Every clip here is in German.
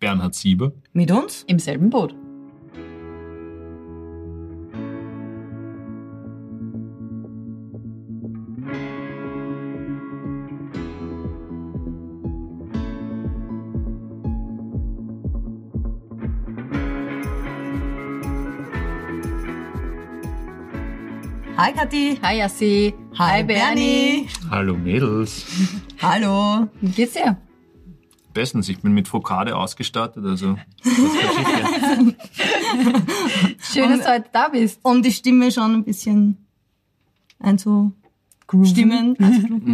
Bernhard Sieber. Mit uns? Im selben Boot. Hi Kathi. Hi Yassi. Hi Bernie. Hallo Mädels. Hallo. Wie geht's dir? Bestens, ich bin mit Fokade ausgestattet, also kann. Schön, dass du heute da bist. Um die Stimme schon ein bisschen einzustimmen.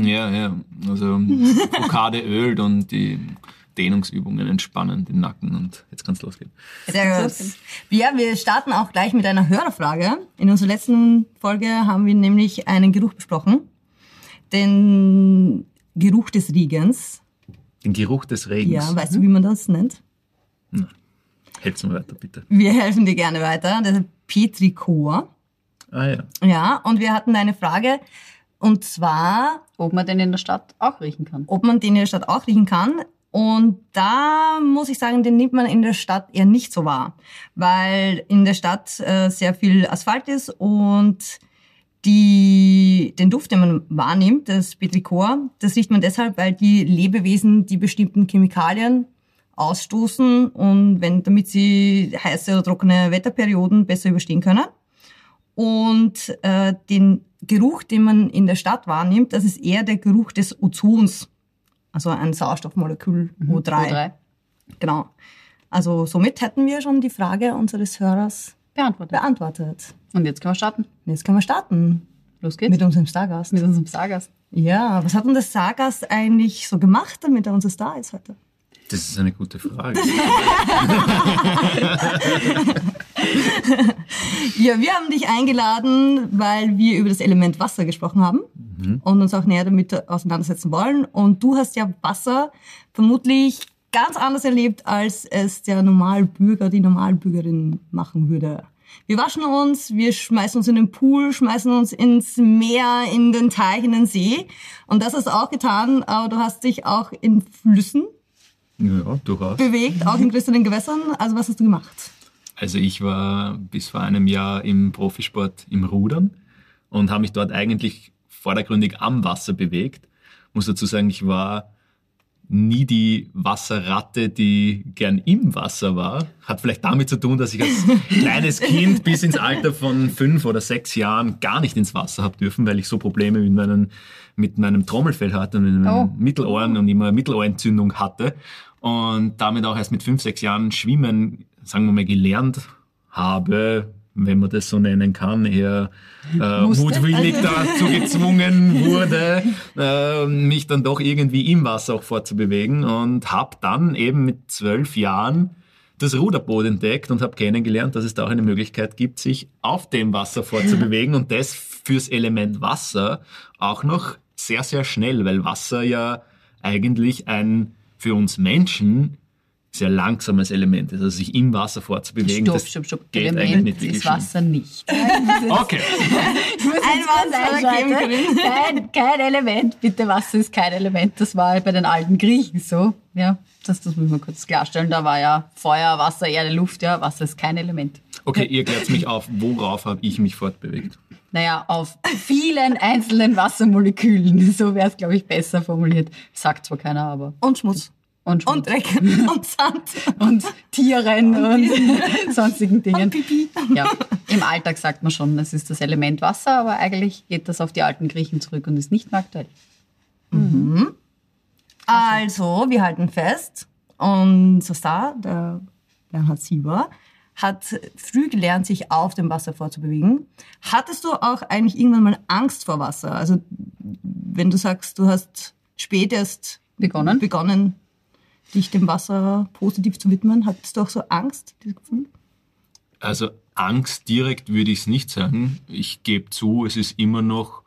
Ja, ja, also Fokade ölt und die Dehnungsübungen entspannen den Nacken und jetzt kann's losgehen. Sehr gut. Ja, wir starten auch gleich mit einer Hörerfrage. In unserer letzten Folge haben wir nämlich einen Geruch besprochen. Den Geruch des Riegens. Den Geruch des Regens. Ja, weißt du, wie man das nennt? Hält's mal weiter, bitte. Wir helfen dir gerne weiter. Das ist Petrichor. Ah ja. Ja, und wir hatten eine Frage. Und zwar, Ob man den in der Stadt auch riechen kann. ob man den in der Stadt auch riechen kann. Und da muss ich sagen, den nimmt man in der Stadt eher nicht so wahr, weil in der Stadt äh, sehr viel Asphalt ist und die, den Duft, den man wahrnimmt, das Petrichor, das riecht man deshalb, weil die Lebewesen die bestimmten Chemikalien ausstoßen und wenn, damit sie heiße oder trockene Wetterperioden besser überstehen können. Und äh, den Geruch, den man in der Stadt wahrnimmt, das ist eher der Geruch des Ozons. Also ein Sauerstoffmolekül O3. O3. Genau. Also somit hätten wir schon die Frage unseres Hörers Beantwortet. beantwortet. Und jetzt können wir starten. Jetzt können wir starten Los geht's. mit unserem Stargast. Mit unserem Stargast. Ja, was hat denn der Stargast eigentlich so gemacht, damit er unser Star ist heute? Das ist eine gute Frage. Ja, wir haben dich eingeladen, weil wir über das Element Wasser gesprochen haben und uns auch näher damit auseinandersetzen wollen. Und du hast ja Wasser vermutlich ganz anders erlebt, als es der Normalbürger, die Normalbürgerin machen würde. Wir waschen uns, wir schmeißen uns in den Pool, schmeißen uns ins Meer, in den Teich, in den See. Und das hast du auch getan, aber du hast dich auch in Flüssen ja, durchaus. bewegt, auch in größeren Gewässern. Also was hast du gemacht? Also ich war bis vor einem Jahr im Profisport im Rudern und habe mich dort eigentlich vordergründig am Wasser bewegt. Muss dazu sagen, ich war nie die Wasserratte, die gern im Wasser war. Hat vielleicht damit zu tun, dass ich als kleines Kind bis ins Alter von fünf oder sechs Jahren gar nicht ins Wasser habe dürfen, weil ich so Probleme mit meinem, mit meinem Trommelfell hatte und mit meinen Oh. Mittelohren und immer Mittelohrentzündung hatte. Und damit auch erst mit fünf, sechs Jahren schwimmen, sagen wir mal, gelernt habe, wenn man das so nennen kann, eher äh, mutwillig dazu gezwungen wurde, äh, mich dann doch irgendwie im Wasser auch fortzubewegen und habe dann eben mit zwölf Jahren das Ruderboot entdeckt und habe kennengelernt, dass es da auch eine Möglichkeit gibt, sich auf dem Wasser fortzubewegen und das fürs Element Wasser auch noch sehr, sehr schnell, weil Wasser ja eigentlich ein für uns Menschen sehr langsames Element ist. Also sich im Wasser fortzubewegen, Stopp, das stopp, stopp. geht Element eigentlich nicht ist. Wasser nicht. Okay. Chemikerin? Kein, kein Element, bitte, Wasser ist kein Element. Das war bei den alten Griechen so. Ja, das, das muss man kurz klarstellen. Da war ja Feuer, Wasser, Erde, Luft. Ja, Wasser ist kein Element. okay, ihr klärt mich auf, worauf habe ich mich fortbewegt? Naja, auf vielen einzelnen Wassermolekülen. So wäre es, glaube ich, besser formuliert. Sagt zwar keiner, aber. Und Schmutz. Und, Schmutz. Und Dreck. und Sand. und Tieren und, sonstigen Dingen. Und Pipi. Ja, im Alltag sagt man schon, es ist das Element Wasser, aber eigentlich geht das auf die alten Griechen zurück und ist nicht mehr aktuell. Also, wir halten fest, unser Star, der Bernhard Sieber, hat früh gelernt, sich auf dem Wasser vorzubewegen. Hattest du auch eigentlich irgendwann mal Angst vor Wasser? Also, wenn du sagst, du hast spät erst Begonnen? begonnen, dich dem Wasser positiv zu widmen, hattest du auch so Angst, Gefühl? Also Angst direkt würde ich es nicht sagen. Ich gebe zu, es ist immer noch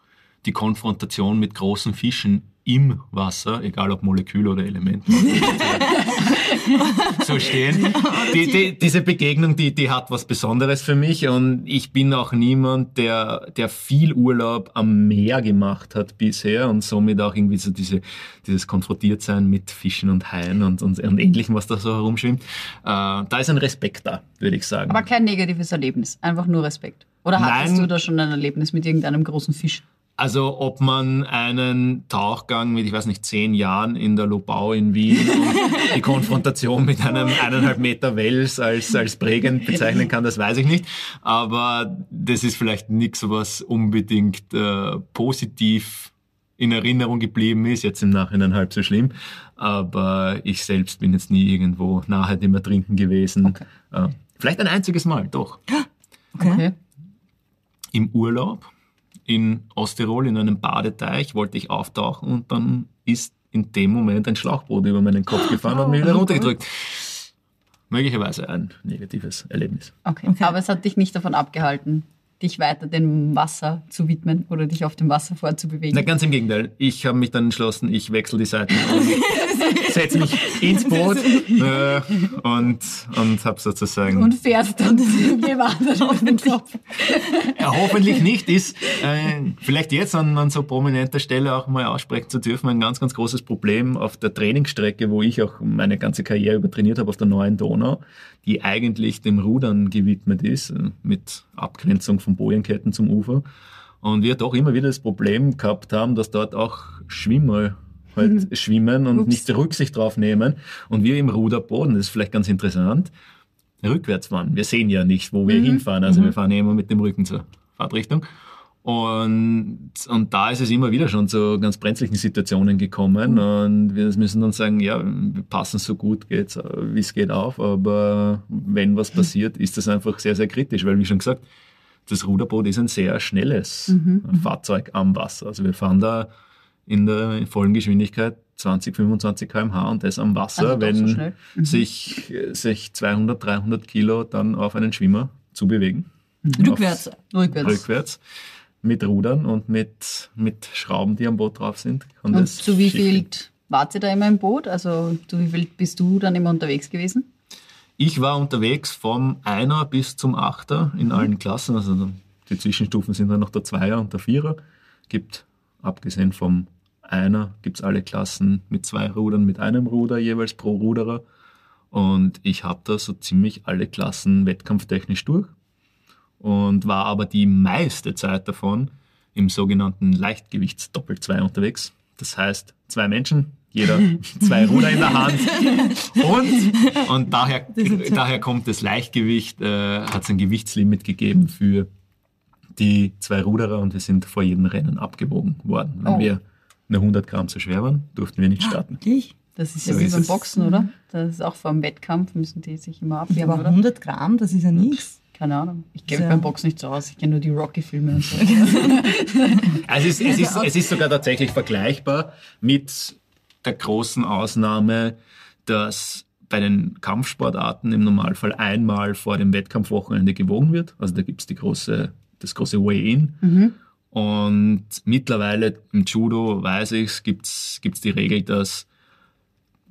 die Konfrontation mit großen Fischen im Wasser, egal ob Molekül oder Element, so stehen. Die, die, diese Begegnung, die, die hat was Besonderes für mich und ich bin auch niemand, der, der viel Urlaub am Meer gemacht hat bisher und somit auch irgendwie so diese, dieses Konfrontiertsein mit Fischen und Haien und, und, und Ähnlichem, was da so herumschwimmt. Äh, da ist ein Respekt da, würde ich sagen. Aber kein negatives Erlebnis, einfach nur Respekt. Oder hattest Nein. du da schon ein Erlebnis mit irgendeinem großen Fisch? Also ob man einen Tauchgang mit, ich weiß nicht, zehn Jahren in der Lobau in Wien und die Konfrontation mit einem eineinhalb Meter Wels als, als prägend bezeichnen kann, das weiß ich nicht. Aber das ist vielleicht nichts, was unbedingt äh, positiv in Erinnerung geblieben ist, jetzt im Nachhinein halb so schlimm. Aber ich selbst bin jetzt nie irgendwo nahe dem Ertrinken gewesen. Okay. Äh, vielleicht ein einziges Mal, doch. Okay. im Urlaub in Osttirol in einem Badeteich wollte ich auftauchen und dann ist in dem Moment ein Schlauchboot über meinen Kopf gefahren und mich wieder runtergedrückt. Möglicherweise ein negatives Erlebnis. Okay. Aber es hat dich nicht davon abgehalten, dich weiter dem Wasser zu widmen oder dich auf dem Wasser fortzubewegen. Na, ganz im Gegenteil. Ich habe mich dann entschlossen, ich wechsle die Seiten und setze mich ins Boot äh, und, und habe sozusagen... und fährst dann gewandert auf den Kopf. Ja, hoffentlich nicht ist, äh, vielleicht jetzt an, an so prominenter Stelle auch mal aussprechen zu dürfen, ein ganz, ganz großes Problem auf der Trainingsstrecke, wo ich auch meine ganze Karriere über trainiert habe, auf der neuen Donau, die eigentlich dem Rudern gewidmet ist, äh, mit Abgrenzung von Bojenketten zum Ufer. Und wir doch immer wieder das Problem gehabt haben, dass dort auch Schwimmer halt schwimmen und nicht Rücksicht drauf nehmen. Und wir im Ruderboden, das ist vielleicht ganz interessant, rückwärts fahren. Wir sehen ja nicht, wo wir hinfahren. Also wir fahren ja immer mit dem Rücken zur Fahrtrichtung. Und, und da ist es immer wieder schon zu ganz brenzlichen Situationen gekommen. Und wir müssen dann sagen, ja, wir passen so gut geht's, äh, wie es geht auf. Aber wenn was passiert, ist das einfach sehr, sehr kritisch. Weil, wie schon gesagt, das Ruderboot ist ein sehr schnelles Fahrzeug am Wasser. Also wir fahren da in der vollen Geschwindigkeit 20, 25 km/h und das am Wasser, Also wenn so schnell. sich, sich 200, 300 Kilo dann auf einen Schwimmer zu bewegen. Rückwärts. Rückwärts. Rückwärts. Mit Rudern und mit, mit Schrauben, die am Boot drauf sind. Und das zu wie viel wart ihr da immer im Boot? Also zu wie viel bist du dann immer unterwegs gewesen? Ich war unterwegs vom Einer bis zum Achter in allen Klassen. Also die Zwischenstufen sind dann noch der Zweier und der Vierer. Gibt, abgesehen vom Einer, gibt's alle Klassen mit zwei Rudern, mit einem Ruder jeweils pro Ruderer. Und ich habe da so ziemlich alle Klassen wettkampftechnisch durch und war aber die meiste Zeit davon im sogenannten Leichtgewichtsdoppel-2 unterwegs. Das heißt, zwei Menschen, jeder zwei Ruder in der Hand. Und, und daher, daher kommt das Leichtgewicht, äh, hat es ein Gewichtslimit gegeben für die zwei Ruderer und wir sind vor jedem Rennen abgewogen worden. Wenn Oh. wir eine 100 Gramm zu schwer waren, durften wir nicht starten. Wirklich? Das ist So ja wie beim. Boxen, oder? Das ist auch vor dem Wettkampf, müssen die sich immer Ja, abwehren, aber oder? 100 Gramm, das ist ja nichts. Keine Ahnung. Ich kenne Ja. beim Boxen nicht so aus. Ich kenne nur die Rocky-Filme und so. Also es, ist, es, ist, es ist sogar tatsächlich vergleichbar mit der großen Ausnahme, dass bei den Kampfsportarten im Normalfall einmal vor dem Wettkampfwochenende gewogen wird. Also da gibt's die große, das große Weigh-In. Und mittlerweile im Judo, weiß ich, gibt's gibt's die Regel, dass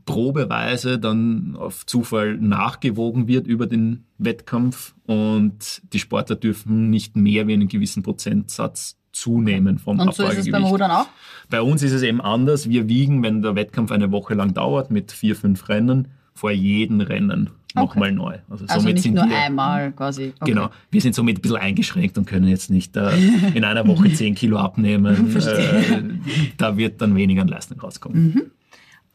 probeweise dann auf Zufall nachgewogen wird über den Wettkampf und die Sportler dürfen nicht mehr wie einen gewissen Prozentsatz zunehmen vom Und so ist es beim. Rudern auch? Bei uns ist es eben anders. Wir wiegen, wenn der Wettkampf eine Woche lang dauert, mit vier, fünf Rennen, vor jedem Rennen nochmal neu. Also, Also somit nicht sind nur wir, einmal quasi. Okay. Genau. Wir sind somit ein bisschen eingeschränkt und können jetzt nicht äh, in einer Woche 10 Kilo abnehmen. äh, da wird dann weniger an Leistung rauskommen.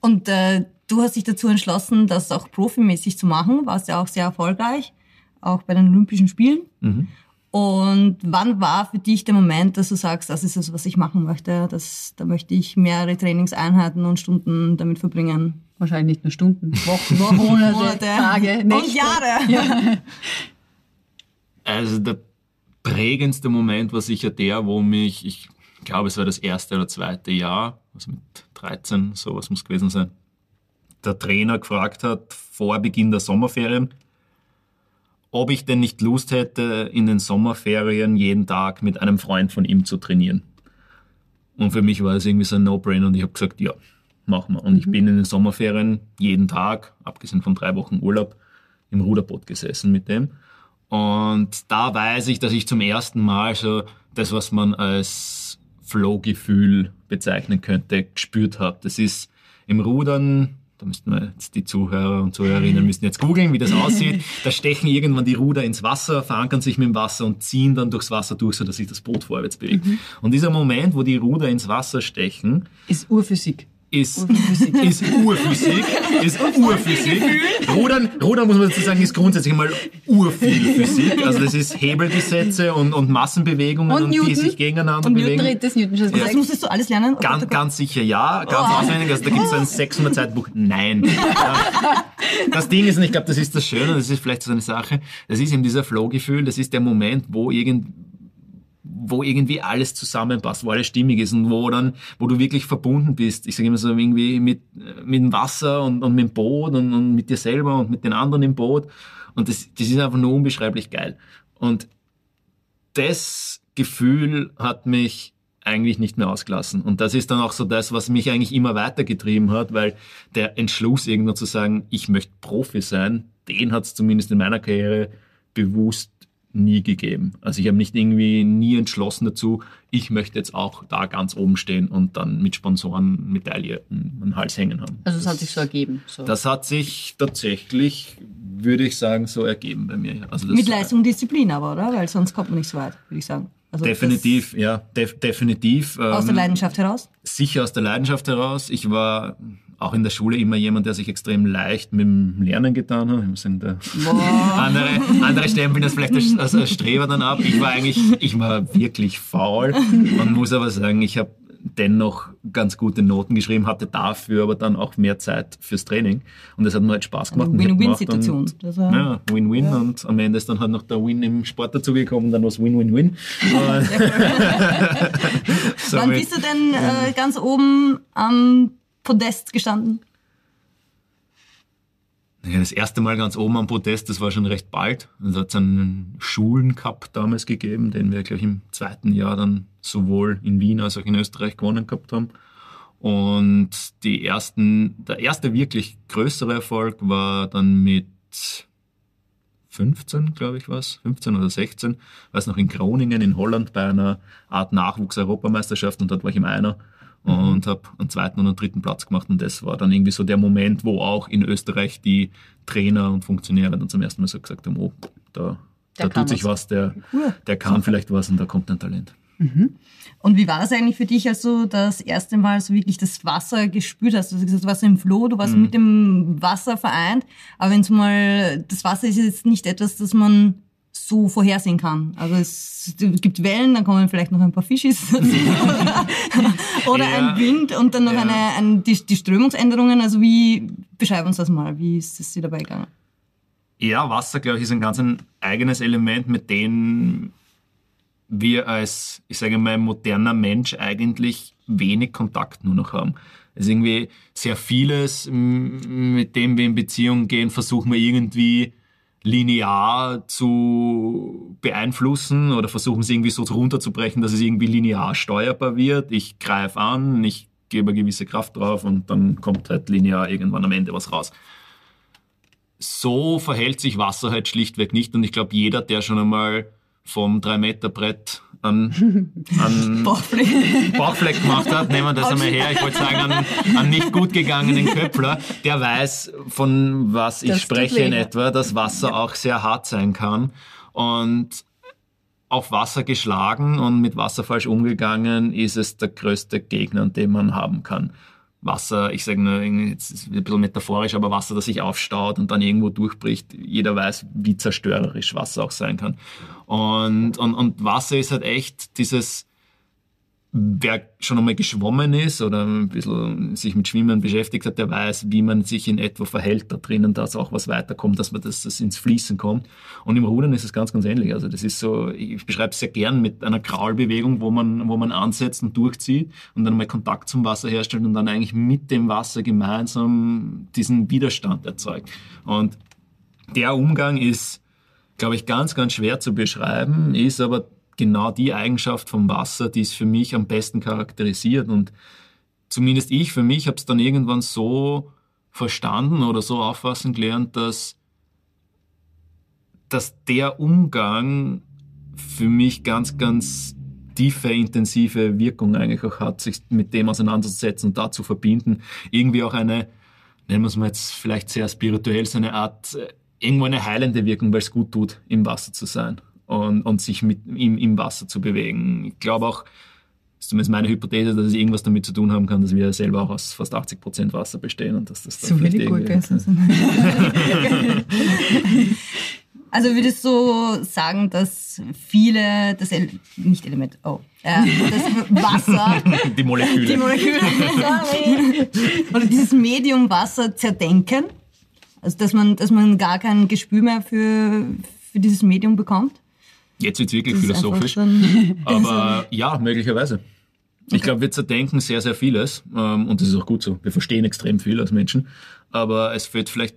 Und äh, du hast dich dazu entschlossen, das auch profimäßig zu machen, warst ja auch sehr erfolgreich, auch bei den Olympischen Spielen. Und wann war für dich der Moment, dass du sagst, das ist es, was ich machen möchte, das, da möchte ich mehrere Trainingseinheiten und Stunden damit verbringen? Wahrscheinlich nicht nur Stunden, Wochen, Monate, Monate. Tage, Und Nächte. Jahre. Also der prägendste Moment war sicher der, wo mich, ich glaube, es war das erste oder zweite Jahr, also mit 13, sowas muss gewesen sein, der Trainer gefragt hat, vor Beginn der Sommerferien, ob ich denn nicht Lust hätte, in den Sommerferien jeden Tag mit einem Freund von ihm zu trainieren. Und für mich war es irgendwie so ein No-Brainer und ich habe gesagt, ja, machen wir. Und ich bin in den Sommerferien jeden Tag, abgesehen von drei Wochen Urlaub, im Ruderboot gesessen mit dem. Und da weiß ich, dass ich zum ersten Mal so das, was man als Flow-Gefühl bezeichnen könnte, gespürt habe. Das ist im Rudern, da müssten wir jetzt die Zuhörer und Zuhörerinnen müssen jetzt googeln, wie das aussieht. Da stechen irgendwann die Ruder ins Wasser, verankern sich mit dem Wasser und ziehen dann durchs Wasser durch, sodass sich das Boot vorwärts bewegt. Und dieser Moment, wo die Ruder ins Wasser stechen, Ist Urphysik. Ist, ist Urphysik, ist Urphysik. Rudern, Rudern muss man dazu sagen, ist grundsätzlich mal urviel Physik. Also das ist Hebelgesetze und, und Massenbewegungen, Und und die sich gegeneinander Und bewegen. dreht das Newton schon Das gesagt. musstest du alles lernen? Oh Ganz, Gott, oh ganz sicher ja, ganz auswendig. Also da gibt es ein 600 Seitenbuch. Nein. Das Ding ist, und ich glaube, das ist das Schöne, das ist vielleicht so eine Sache, das ist eben dieser Flow-Gefühl, das ist der Moment, wo irgend, wo irgendwie alles zusammenpasst, wo alles stimmig ist und wo dann, wo du wirklich verbunden bist. Ich sage immer so irgendwie mit, mit dem Wasser und, und mit dem Boot und, und mit dir selber und mit den anderen im Boot. Und das, das ist einfach nur unbeschreiblich geil. Und das Gefühl hat mich eigentlich nicht mehr ausgelassen. Und das ist dann auch so das, was mich eigentlich immer weitergetrieben hat, weil der Entschluss irgendwo zu sagen, ich möchte Profi sein, den hat es zumindest in meiner Karriere bewusst nie gegeben. Also ich habe nicht irgendwie nie entschlossen dazu, ich möchte jetzt auch da ganz oben stehen und dann mit Sponsoren Medaille um den Hals hängen haben. Also es hat sich so ergeben. So. Das hat sich tatsächlich, würde ich sagen, so ergeben bei mir. Also das, Mit Leistung und Disziplin aber, oder? Weil sonst kommt man nicht so weit, würde ich sagen. Also Definitiv, ja, def definitiv. Das, aus der ähm, Leidenschaft heraus? Sicher aus der Leidenschaft heraus. Ich war auch in der Schule immer jemand, der sich extrem leicht mit dem Lernen getan hat. Ich muss sagen, der andere, andere stempeln das vielleicht als, als, Streber dann ab. Ich war eigentlich, ich war wirklich faul und muss aber sagen, ich habe dennoch ganz gute Noten geschrieben, hatte dafür aber dann auch mehr Zeit fürs Training. Und das hat mir halt Spaß gemacht. Win-Win-Situation. Ja, Win-Win und am Ende ist dann halt noch der Win im Sport dazugekommen, dann war es Win-Win-Win. Wann bist du denn äh, ganz oben am Podest gestanden? Das erste Mal ganz oben am Podest, das war schon recht bald. Es hat einen Schulencup damals gegeben, den wir, glaube ich, im zweiten Jahr dann sowohl in Wien als auch in Österreich gewonnen gehabt haben. Und die ersten, der erste wirklich größere Erfolg war dann mit 15, glaube ich, was, 15 oder 16, weiß noch in Groningen in Holland bei einer Art Nachwuchs-Europameisterschaft und dort war ich im Einer und habe einen zweiten und einen dritten Platz gemacht und das war dann irgendwie so der Moment, wo auch in Österreich die Trainer und Funktionäre dann zum ersten Mal so gesagt haben, oh, da, da tut sich was. was, der, Cool. der kann vielleicht was und da kommt ein Talent. Und wie war das eigentlich für dich, als du das erste Mal so wirklich das Wasser gespürt hast? Du hast gesagt, du warst im Floh, du warst mit dem Wasser vereint, aber wenn das das Wasser ist jetzt nicht etwas, das man so vorhersehen kann. Also es gibt Wellen, dann kommen vielleicht noch ein paar Fischis oder, Ja. ein Wind und dann noch Ja. eine, ein, die, die Strömungsänderungen. Also wie, beschreib uns das mal, wie ist es dir dabei gegangen? Ja, Wasser, glaube ich, ist ein ganz ein eigenes Element, mit dem wir als, ich sage mal, moderner Mensch eigentlich wenig Kontakt nur noch haben. Es ist irgendwie sehr vieles, mit dem wir in Beziehung gehen, versuchen wir irgendwie linear zu beeinflussen oder versuchen es irgendwie so runterzubrechen, dass es irgendwie linear steuerbar wird. Ich greife an, ich gebe eine gewisse Kraft drauf und dann kommt halt linear irgendwann am Ende was raus so verhält sich Wasser halt schlichtweg nicht. Und ich glaube, jeder, der schon einmal vom 3-Meter-Brett an, an Bauchfläche. Bauchfleck gemacht hat, nehmen wir das einmal her. Ich wollte sagen, an, an nicht gut gegangenen Köppler, der weiß, von was ich Das spreche in ja. etwa, dass Wasser auch sehr hart sein kann. Und auf Wasser geschlagen und mit Wasser falsch umgegangen, ist es der größte Gegner, den man haben kann. Wasser, ich sage nur, jetzt ist ein bisschen metaphorisch, aber Wasser, das sich aufstaut und dann irgendwo durchbricht. Jeder weiß, wie zerstörerisch Wasser auch sein kann. Und, und, und Wasser ist halt echt dieses, wer schon einmal geschwommen ist oder ein bisschen sich mit Schwimmen beschäftigt hat, der weiß, wie man sich in etwa verhält da drinnen, dass auch was weiterkommt, dass man das, das ins Fließen kommt. Und im Rudern ist es ganz, ganz ähnlich. Also das ist so, ich beschreibe es sehr gern mit einer Kraulbewegung, wo man, wo man ansetzt und durchzieht und dann mal Kontakt zum Wasser herstellt und dann eigentlich mit dem Wasser gemeinsam diesen Widerstand erzeugt. Und der Umgang ist, glaube ich, ganz, ganz schwer zu beschreiben, ist aber genau die Eigenschaft vom Wasser, die es für mich am besten charakterisiert. Und zumindest ich für mich habe es dann irgendwann so verstanden oder so auffassen gelernt, dass, dass der Umgang für mich ganz, ganz tiefe, intensive Wirkung eigentlich auch hat, sich mit dem auseinanderzusetzen und da zu verbinden. Irgendwie auch eine, nennen wir es mal jetzt vielleicht sehr spirituell, so eine Art, äh, irgendwo eine heilende Wirkung, weil es gut tut, im Wasser zu sein und, und sich mit im, im Wasser zu bewegen. Ich glaube auch, das ist zumindest meine Hypothese, dass es irgendwas damit zu tun haben kann, dass wir selber auch aus fast 80 Prozent Wasser bestehen und dass das dann So vielleicht viele irgendwie-. Also würdest du sagen, dass viele, das El nicht Element, oh, äh, das Wasser, die Moleküle. die Moleküle, sorry, oder dieses Medium Wasser zerdenken? Also dass man, dass man gar kein Gespür mehr für, für dieses Medium bekommt? Jetzt wird's wirklich Das philosophisch. Aber ja, möglicherweise. Ich glaube, wir zerdenken sehr, sehr vieles. Ähm, und das ist auch gut so. Wir verstehen extrem viel als Menschen. Aber es fehlt vielleicht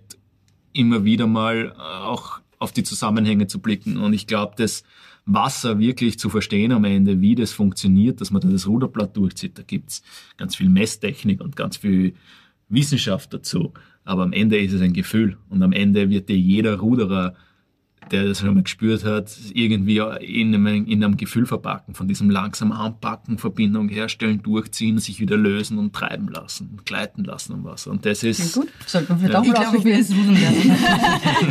immer wieder mal äh, auch auf die Zusammenhänge zu blicken. Und ich glaube, das Wasser wirklich zu verstehen am Ende, wie das funktioniert, dass man da das Ruderblatt durchzieht, da gibt's ganz viel Messtechnik und ganz viel Wissenschaft dazu. Aber am Ende ist es ein Gefühl. Und am Ende wird dir jeder Ruderer der das schon mal gespürt hat, irgendwie in einem, in einem Gefühl verpacken, von diesem langsam Anpacken, Verbindung herstellen, durchziehen, sich wieder lösen und treiben lassen und gleiten lassen am Wasser. Und das ist, Gut, sollten wir vielleicht Ja. auch Ich mal ausprobieren.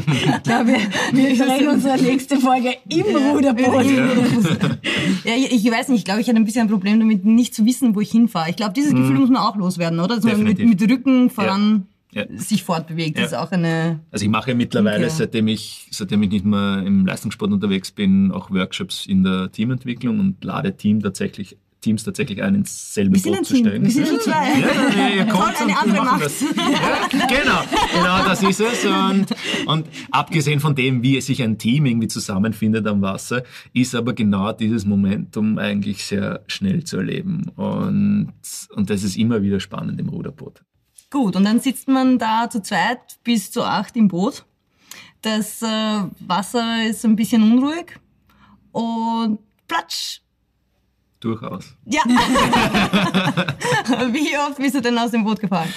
Ich glaube, wir, wir drehen unsere nächste Folge im Ruderboot. Ja, ich, ich weiß nicht, ich glaube, ich hatte ein bisschen ein Problem damit, nicht zu wissen, wo ich hinfahre. Ich glaube, dieses Gefühl muss man auch loswerden, oder? Dass man mit, mit Rücken voran Ja. sich fortbewegt. Das ist Ja. auch eine... also ich mache mittlerweile, Okay. seitdem ich, seitdem ich nicht mehr im Leistungssport unterwegs bin, auch Workshops in der Teamentwicklung und lade Team tatsächlich, Teams tatsächlich ein, ins selbe Boot ein zu stellen. Wir sind schon zwei. Ja, ja, ja, ihr kommt eine andere Macht. das. Ja, genau, genau, das ist es. Und, und abgesehen von dem, wie sich ein Team irgendwie zusammenfindet am Wasser, ist aber genau dieses Momentum eigentlich sehr schnell zu erleben. Und, und das ist immer wieder spannend im Ruderboot. Gut, und dann sitzt man da zu zweit bis zu acht im Boot. Das äh, Wasser ist ein bisschen unruhig und platsch. Durchaus. Ja. Wie oft bist du denn aus dem Boot gefallen?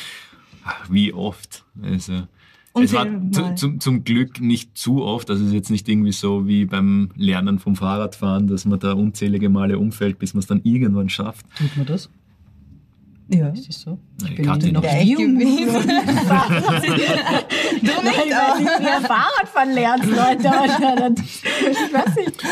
Wie oft? Also, Und es war zu, zum, zum Glück nicht zu oft. Also es ist jetzt nicht irgendwie so wie beim Lernen vom Fahrradfahren, dass man da unzählige Male umfällt, bis man es dann irgendwann schafft. Tut man das? Ja. Ist das so? Nein, Ich bin Kathi noch jung. du nicht, ich weiß nicht, wie er Fahrradfahren lernt, Leute. aber Ich weiß nicht.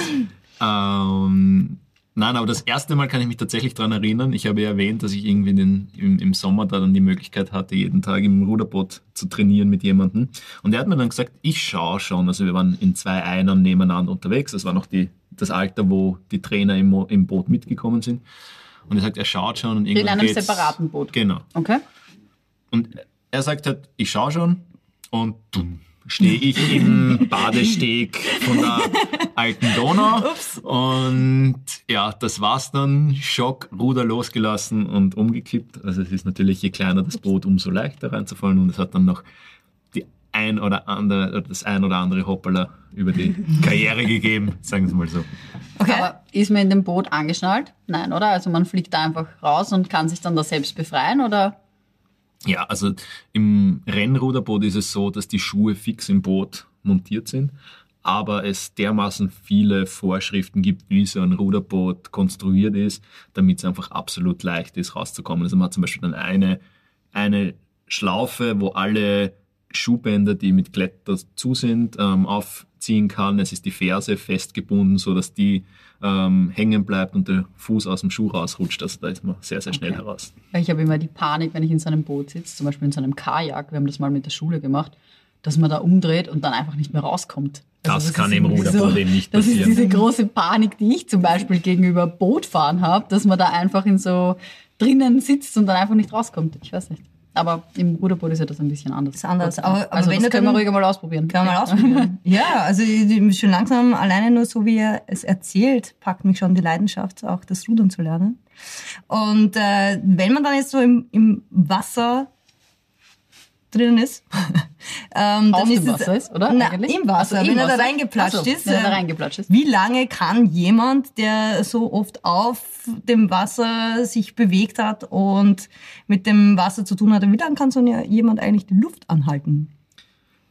Ähm, nein, aber das erste Mal kann ich mich tatsächlich dran erinnern. Ich habe ja erwähnt, dass ich irgendwie den, im, im Sommer da dann die Möglichkeit hatte, jeden Tag im Ruderboot zu trainieren mit jemandem. Und er hat mir dann gesagt, ich schaue schon. Also wir waren in zwei Einern nebeneinander unterwegs. Das war noch die, das Alter, wo die Trainer im, im Boot mitgekommen sind. Und er sagt, er schaut schon. Und In irgendwann einem geht's- separaten Boot. Genau. Okay. Und er sagt halt, ich schaue schon und dumm, stehe ich im Badesteg von der alten Donau. Und ja, das war's dann. Schock, Ruder losgelassen und umgekippt. Also es ist natürlich, je kleiner das Boot, umso leichter reinzufallen. Und es hat dann noch ein oder andere, das ein oder andere Hoppala über die Karriere gegeben, sagen wir es mal so. Okay. Aber ist man in dem Boot angeschnallt? Nein, oder? Also man fliegt da einfach raus und kann sich dann da selbst befreien, oder? Ja, also im Rennruderboot ist es so, dass die Schuhe fix im Boot montiert sind, aber es dermaßen viele Vorschriften gibt, wie so ein Ruderboot konstruiert ist, damit es einfach absolut leicht ist, rauszukommen. Also man hat zum Beispiel dann eine, eine Schlaufe, wo alle Schuhbänder, die mit Kletter zu sind, ähm, aufziehen kann. Es ist die Ferse festgebunden, so dass die ähm, hängen bleibt und der Fuß aus dem Schuh rausrutscht. Also da ist man sehr, sehr schnell Okay. heraus. Ich habe immer die Panik, wenn ich in so einem Boot sitze, zum Beispiel in so einem Kajak, wir haben das mal mit der Schule gemacht, dass man da umdreht und dann einfach nicht mehr rauskommt. Also Das kann ist im Ruderboot eben nicht Das passieren. ist diese große Panik, die ich zum Beispiel gegenüber Bootfahren habe, dass man da einfach in so drinnen sitzt und dann einfach nicht rauskommt. Ich weiß nicht. Aber im Ruderboot ist ja das ein bisschen anders. Ist anders. Aber- aber also wenn das können wir dann- ruhig mal ausprobieren. Kann man mal Ja. ausprobieren. ja, also schon langsam, alleine nur so wie er es erzählt, packt mich schon die Leidenschaft, auch das Rudern zu lernen. Und äh, wenn man dann jetzt so im, im Wasser drinnen ist. ähm, Auf dem ist es, Wasser ist, oder? Na, im Wasser, so, im wenn er da Wasser? reingeplatscht so, ist. wenn er da ähm, reingeplatscht ist. Wie lange kann jemand, der so oft auf dem Wasser sich bewegt hat und mit dem Wasser zu tun hatte, wie lange kann so jemand eigentlich die Luft anhalten?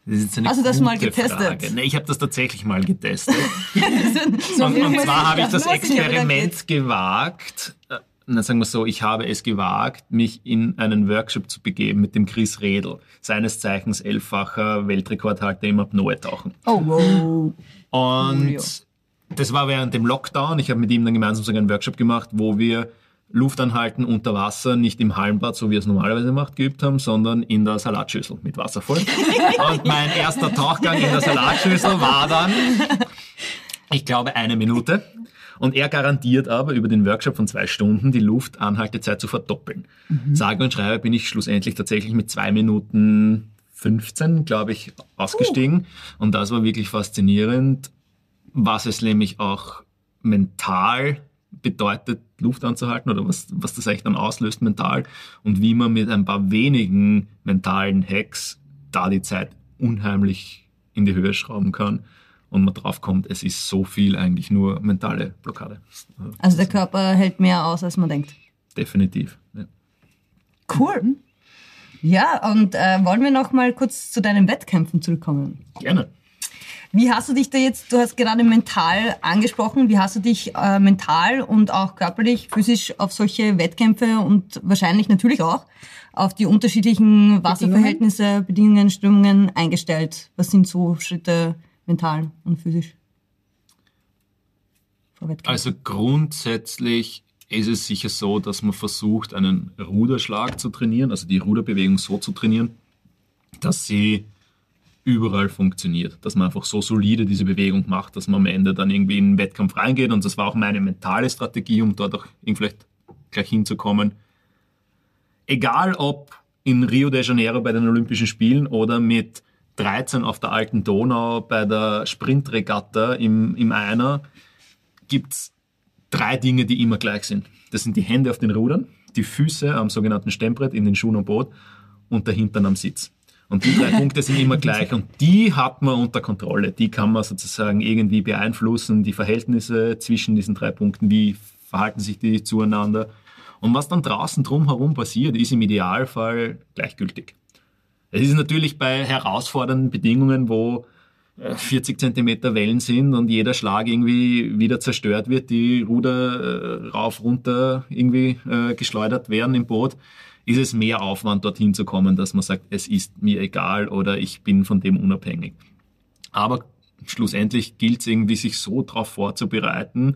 Das ist eine Hast du das mal getestet? Frage. Nee, ich habe das tatsächlich mal getestet. so und, und zwar habe ich das Experiment gewagt. Äh, Na, sagen wir so, ich habe es gewagt, mich in einen Workshop zu begeben mit dem Chris Redl, seines Zeichens elffacher Weltrekordhalter im Apnoe-Tauchen. Oh, wow. Und Julio. das war während dem Lockdown. Ich habe mit ihm dann gemeinsam so einen Workshop gemacht, wo wir Luftanhalten unter Wasser nicht im Hallenbad, so wie er es normalerweise macht, geübt haben, sondern in der Salatschüssel mit Wasser voll. Und mein erster Tauchgang in der Salatschüssel war dann, ich glaube, eine Minute. Und er garantiert aber über den Workshop von zwei Stunden die Luftanhaltezeit zu verdoppeln. Sage und schreibe bin ich schlussendlich tatsächlich mit zwei Minuten 15, glaube ich, ausgestiegen. Und das war wirklich faszinierend, was es nämlich auch mental bedeutet, Luft anzuhalten oder was, was das eigentlich dann auslöst mental und wie man mit ein paar wenigen mentalen Hacks da die Zeit unheimlich in die Höhe schrauben kann und man drauf kommt, es ist so viel eigentlich nur mentale Blockade. Also der Körper hält mehr aus, als man denkt. Definitiv. Ja. Cool. Ja, und äh, wollen wir noch mal kurz zu deinen Wettkämpfen zurückkommen? Gerne. Wie hast du dich da jetzt, du hast gerade mental angesprochen, wie hast du dich äh, mental und auch körperlich, physisch auf solche Wettkämpfe und wahrscheinlich natürlich auch auf die unterschiedlichen Wasserverhältnisse, Bedingungen, Strömungen eingestellt? Was sind so Schritte mental und physisch? Vor Wettkämpfen? Also grundsätzlich ist es sicher so, dass man versucht, einen Ruderschlag zu trainieren, also die Ruderbewegung so zu trainieren, dass sie überall funktioniert, dass man einfach so solide diese Bewegung macht, dass man am Ende dann irgendwie in den Wettkampf reingeht. Und das war auch meine mentale Strategie, um dort auch vielleicht gleich hinzukommen. Egal ob in Rio de Janeiro bei den Olympischen Spielen oder mit 13 auf der alten Donau bei der Sprintregatta im, im Einer, gibt's drei Dinge, die immer gleich sind. Das sind die Hände auf den Rudern, die Füße am sogenannten Stemmbrett in den Schuhen am Boot und der Hintern am Sitz. Und die drei Punkte sind immer gleich und die hat man unter Kontrolle. Die kann man sozusagen irgendwie beeinflussen, die Verhältnisse zwischen diesen drei Punkten, wie verhalten sich die zueinander. Und was dann draußen drumherum passiert, ist im Idealfall gleichgültig. Es ist natürlich bei herausfordernden Bedingungen, wo äh, 40 Zentimeter Wellen sind und jeder Schlag irgendwie wieder zerstört wird, die Ruder äh, rauf, runter irgendwie äh, geschleudert werden im Boot, ist es mehr Aufwand, dorthin zu kommen, dass man sagt, es ist mir egal oder ich bin von dem unabhängig. Aber schlussendlich gilt es irgendwie, sich so darauf vorzubereiten,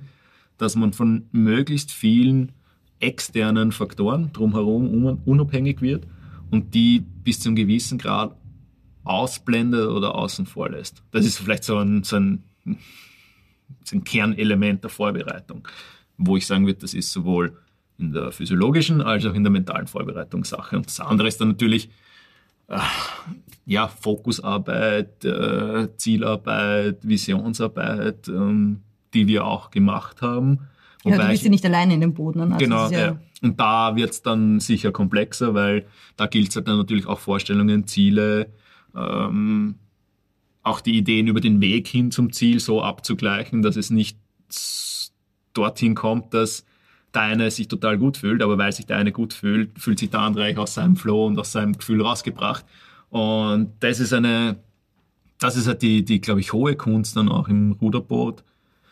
dass man von möglichst vielen externen Faktoren drumherum un- unabhängig wird und die bis zu einem gewissen Grad ausblendet oder außen vor lässt. Das ist vielleicht so ein, so ein, so ein Kernelement der Vorbereitung, wo ich sagen würde, das ist sowohl in der physiologischen als auch in der mentalen Vorbereitung Sache. Und das andere ist dann natürlich äh, ja, Fokusarbeit, äh, Zielarbeit, Visionsarbeit, ähm, die wir auch gemacht haben. Ja, du bist ja nicht alleine in den Boden. Also genau, ja, ja. Und da wird's dann sicher komplexer, weil da gilt es halt dann natürlich auch Vorstellungen, Ziele, ähm, auch die Ideen über den Weg hin zum Ziel so abzugleichen, dass es nicht dorthin kommt, dass der eine sich total gut fühlt, aber weil sich der eine gut fühlt, fühlt sich der andere eigentlich aus seinem Flow und aus seinem Gefühl rausgebracht. Und das ist eine, das ist halt die, die glaube ich, hohe Kunst dann auch im Ruderboot,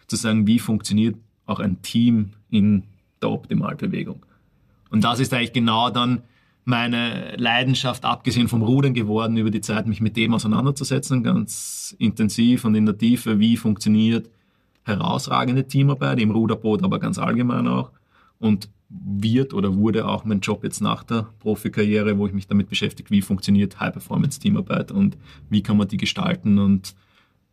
zu sagen, wie funktioniert auch ein Team in der Optimalbewegung. Und das ist eigentlich genau dann meine Leidenschaft, abgesehen vom Rudern geworden, über die Zeit mich mit dem auseinanderzusetzen, ganz intensiv und in der Tiefe, wie funktioniert herausragende Teamarbeit im Ruderboot, aber ganz allgemein auch. Und wird oder wurde auch mein Job jetzt nach der Profikarriere, wo ich mich damit beschäftige, wie funktioniert High-Performance-Teamarbeit und wie kann man die gestalten. Und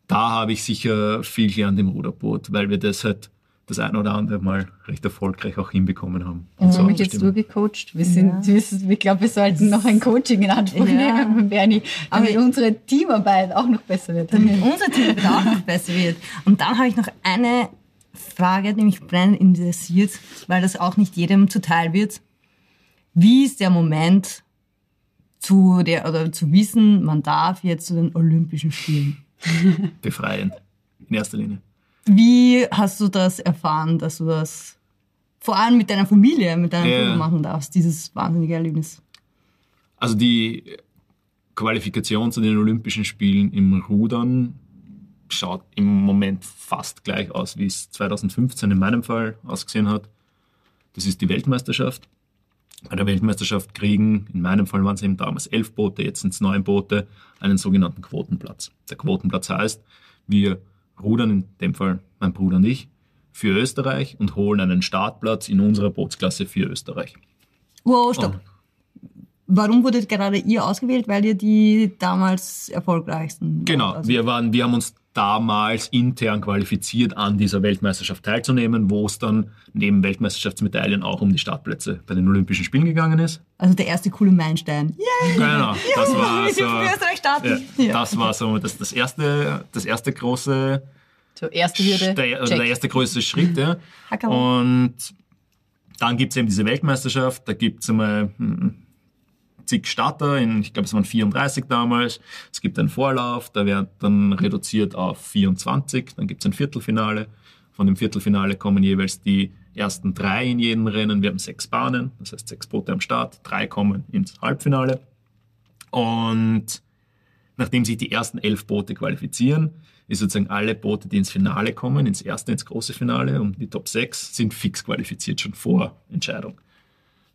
da habe ich sicher viel gelernt im Ruderboot, weil wir das halt das ein oder andere Mal recht erfolgreich auch hinbekommen haben. Und so womit jetzt abzustimmen. gecoacht? Wir sind, Ja. wir sind- ich glaube, wir sollten noch ein Coaching in Anspruch Ja. nehmen, Bernie, damit unsere Teamarbeit auch noch besser wird. damit unser Team wieder auch noch besser wird. Und dann habe ich noch eine Frage, die mich brennend interessiert, weil das auch nicht jedem zuteil wird. Wie ist der Moment zu der oder zu wissen, man darf jetzt zu den Olympischen Spielen. Befreiend. In erster Linie. Wie hast du das erfahren, dass du das vor allem mit deiner Familie, mit deinem. Bruder machen darfst, dieses wahnsinnige Erlebnis? Also die Qualifikation zu den Olympischen Spielen im Rudern schaut im Moment fast gleich aus, wie es 2015 in meinem Fall ausgesehen hat. Das ist die Weltmeisterschaft. Bei der Weltmeisterschaft kriegen, in meinem Fall waren es eben damals elf Boote, jetzt sind es neun Boote, einen sogenannten Quotenplatz. Der Quotenplatz heißt, wir rudern, in dem Fall mein Bruder und ich, für Österreich und holen einen Startplatz in unserer Bootsklasse für Österreich. Wow, stopp. Warum wurdet gerade ihr ausgewählt? Weil ihr die damals erfolgreichsten? Genau, Also, wir, waren, wir haben uns damals intern qualifiziert, an dieser Weltmeisterschaft teilzunehmen, wo es dann neben Weltmeisterschaftsmedaillen auch um die Startplätze bei den Olympischen Spielen gegangen ist. also der erste coole Meilenstein. Yay! Genau, das war so, ja, Ja. das, war so das, das, erste, das erste große So, erste Hürde. der, check. der erste größte Schritt. Ja. Und dann gibt es eben diese Weltmeisterschaft, da gibt es einmal hm, zig Starter, in, ich glaube es waren 34 damals. Es gibt einen Vorlauf, der wird dann reduziert auf 24, dann gibt es ein Viertelfinale. Von dem Viertelfinale kommen jeweils die ersten drei in jedem Rennen. Wir haben sechs Bahnen, das heißt sechs Boote am Start, drei kommen ins Halbfinale. Und nachdem sich die ersten elf Boote qualifizieren, ist sozusagen alle Boote, die ins Finale kommen, ins erste, ins große Finale und die Top 6 sind fix qualifiziert schon vor Entscheidung.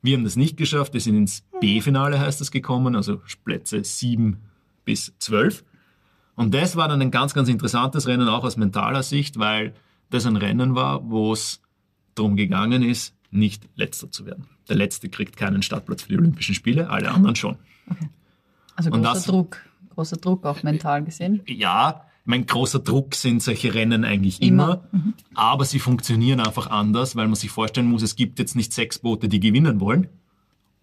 Wir haben das nicht geschafft, wir sind ins B-Finale, heißt es, gekommen, also Plätze 7 bis 12. Und das war dann ein ganz, ganz interessantes Rennen, auch aus mentaler Sicht, weil das ein Rennen war, wo es darum gegangen ist, nicht letzter zu werden. Der Letzte kriegt keinen Startplatz für die Olympischen Spiele, alle anderen schon. Also Und großer das- Druck. Großer Druck auch mental gesehen. ja, mein großer Druck sind solche Rennen eigentlich immer, Immer. aber sie funktionieren einfach anders, weil man sich vorstellen muss, es gibt jetzt nicht sechs Boote, die gewinnen wollen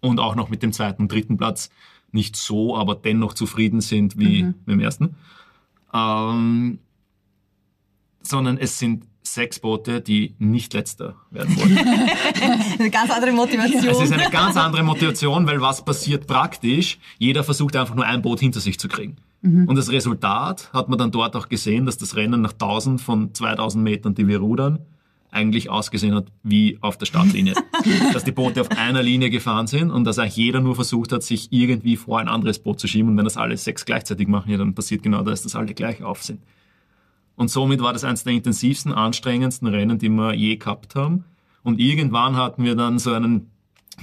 und auch noch mit dem zweiten und dritten Platz nicht so, aber dennoch zufrieden sind wie mit dem ersten, ähm, sondern es sind sechs Boote, die nicht letzter werden wollen. Eine ganz andere Motivation. Es ist eine ganz andere Motivation, weil was passiert praktisch? Jeder versucht einfach nur ein Boot hinter sich zu kriegen. Und das Resultat hat man dann dort auch gesehen, dass das Rennen nach 1000 von 2000 Metern, die wir rudern, eigentlich ausgesehen hat wie auf der Startlinie. dass die Boote auf einer Linie gefahren sind und dass eigentlich jeder nur versucht hat, sich irgendwie vor ein anderes Boot zu schieben. Und wenn das alle sechs gleichzeitig machen, ja, dann passiert genau das, dass alle gleich auf sind. Und somit war das eines der intensivsten, anstrengendsten Rennen, die wir je gehabt haben. Und irgendwann hatten wir dann so einen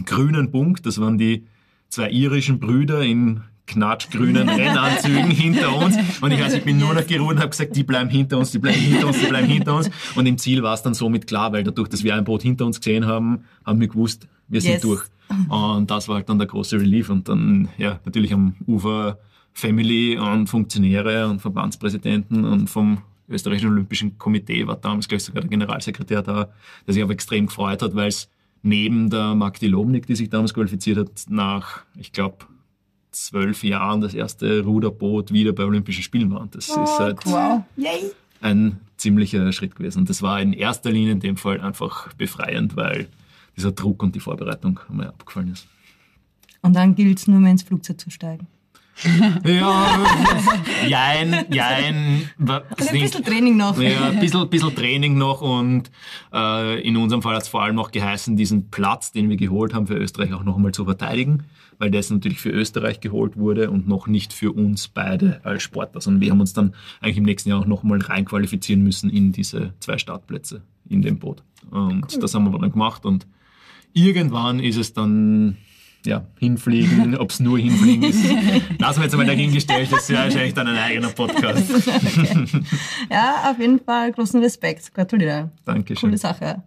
grünen Punkt, das waren die zwei irischen Brüder in knatschgrünen Rennanzügen hinter uns. Und ich weiß, ich bin nur noch geruht und habe gesagt, die bleiben hinter uns, die bleiben hinter uns, die bleiben hinter uns. Und im Ziel war es dann somit klar, weil dadurch, dass wir ein Boot hinter uns gesehen haben, haben wir gewusst, wir sind Yes. durch. Und das war halt dann der große Relief. Und dann, ja, natürlich am Ufer Family und Funktionäre und Verbandspräsidenten und vom österreichischen Olympischen Komitee war damals, glaube ich, sogar der Generalsekretär da, der sich aber extrem gefreut hat, weil es neben der Magdi Lobnik, die sich damals qualifiziert hat, nach, ich glaube, zwölf Jahren das erste Ruderboot wieder bei Olympischen Spielen war. Und das ist halt Wow. Ein ziemlicher Schritt gewesen. Und das war in erster Linie in dem Fall einfach befreiend, weil dieser Druck und die Vorbereitung einmal abgefallen ist. Und dann gilt es nur mehr ins Flugzeug zu steigen. Ja, jein, jein. Also ein bisschen Training noch. Ja, ein bisschen, bisschen Training noch und äh, in unserem Fall hat es vor allem noch geheißen, diesen Platz, den wir geholt haben, für Österreich auch noch einmal zu verteidigen, weil das natürlich für Österreich geholt wurde und noch nicht für uns beide als Sportler, sondern wir haben uns dann eigentlich im nächsten Jahr auch noch mal reinqualifizieren müssen in diese zwei Startplätze in dem Boot. Und das haben wir dann gemacht und irgendwann ist es dann ja, hinfliegen, ob es nur hinfliegen ist. Lassen wir jetzt einmal dahingestellt, das ist ja wahrscheinlich dann ein eigener Podcast. Ja, auf jeden Fall großen Respekt. Gratuliere. Dankeschön. Coole Sache.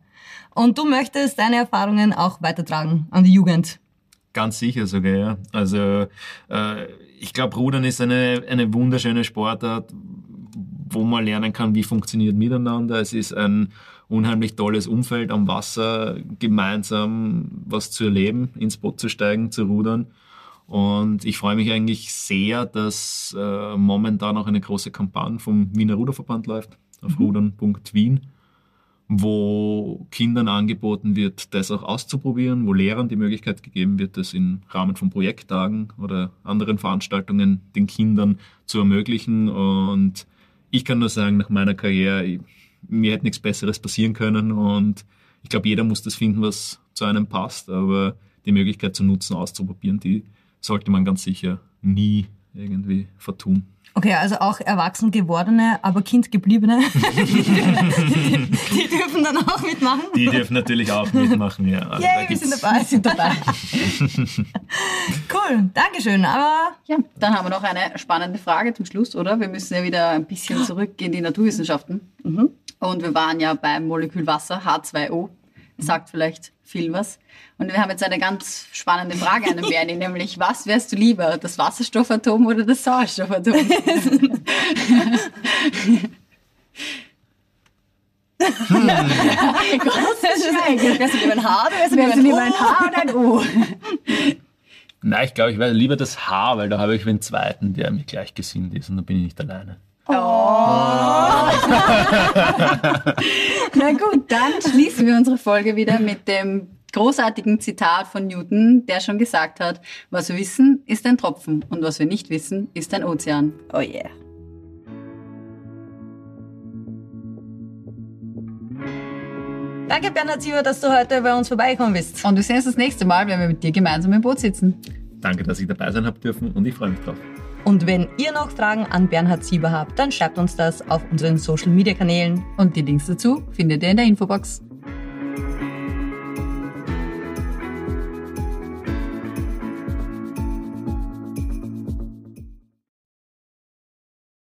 Und du möchtest deine Erfahrungen auch weitertragen an die Jugend. Ganz sicher sogar, ja. Also äh, ich glaube, Rudern ist eine, eine wunderschöne Sportart, wo man lernen kann, wie funktioniert miteinander. Es ist ein unheimlich tolles Umfeld am Wasser, gemeinsam was zu erleben, ins Boot zu steigen, zu rudern. Und ich freue mich eigentlich sehr, dass äh, momentan auch eine große Kampagne vom Wiener Ruderverband läuft, auf rudern.wien. wo Kindern angeboten wird, das auch auszuprobieren, wo Lehrern die Möglichkeit gegeben wird, das im Rahmen von Projekttagen oder anderen Veranstaltungen den Kindern zu ermöglichen. Und ich kann nur sagen, nach meiner Karriere, mir hätte nichts Besseres passieren können und ich glaube, jeder muss das finden, was zu einem passt, aber die Möglichkeit zu nutzen, auszuprobieren, die sollte man ganz sicher nie irgendwie vertun. Okay, also auch erwachsen gewordene, aber Kind gebliebene, die dürfen dann auch mitmachen. Die dürfen natürlich auch mitmachen, ja. Also Yay, wir sind dabei, sind dabei. cool, Dankeschön. Aber ja, dann haben wir noch eine spannende Frage zum Schluss, oder? Wir müssen ja wieder ein bisschen zurück in die Naturwissenschaften. Mhm. Und wir waren ja beim Molekül Wasser, H2O. Sagt vielleicht viel was. Und wir haben jetzt eine ganz spannende Frage an den Bernie, nämlich was wärst du lieber, das Wasserstoffatom oder das Sauerstoffatom? hm. Großes Schweigen. Wärst du lieber ein H oder wärst du lieber ein H oder ein O? Nein, ich glaube, ich wäre lieber das H, weil da habe ich den zweiten, der mir gleichgesinnt ist und dann bin ich nicht alleine. Oh. Na gut, dann schließen wir unsere Folge wieder mit dem großartigen Zitat von Newton, der schon gesagt hat, was wir wissen, ist ein Tropfen und was wir nicht wissen, ist ein Ozean. Oh yeah. Danke, Bernhard Sieber, dass du heute bei uns vorbeigekommen bist. Und wir sehen uns das nächste Mal, wenn wir mit dir gemeinsam im Boot sitzen. Danke, dass ich dabei sein habe dürfen und ich freue mich drauf. Und wenn ihr noch Fragen an Bernhard Sieber habt, dann schreibt uns das auf unseren Social Media Kanälen. Und die Links dazu findet ihr in der Infobox.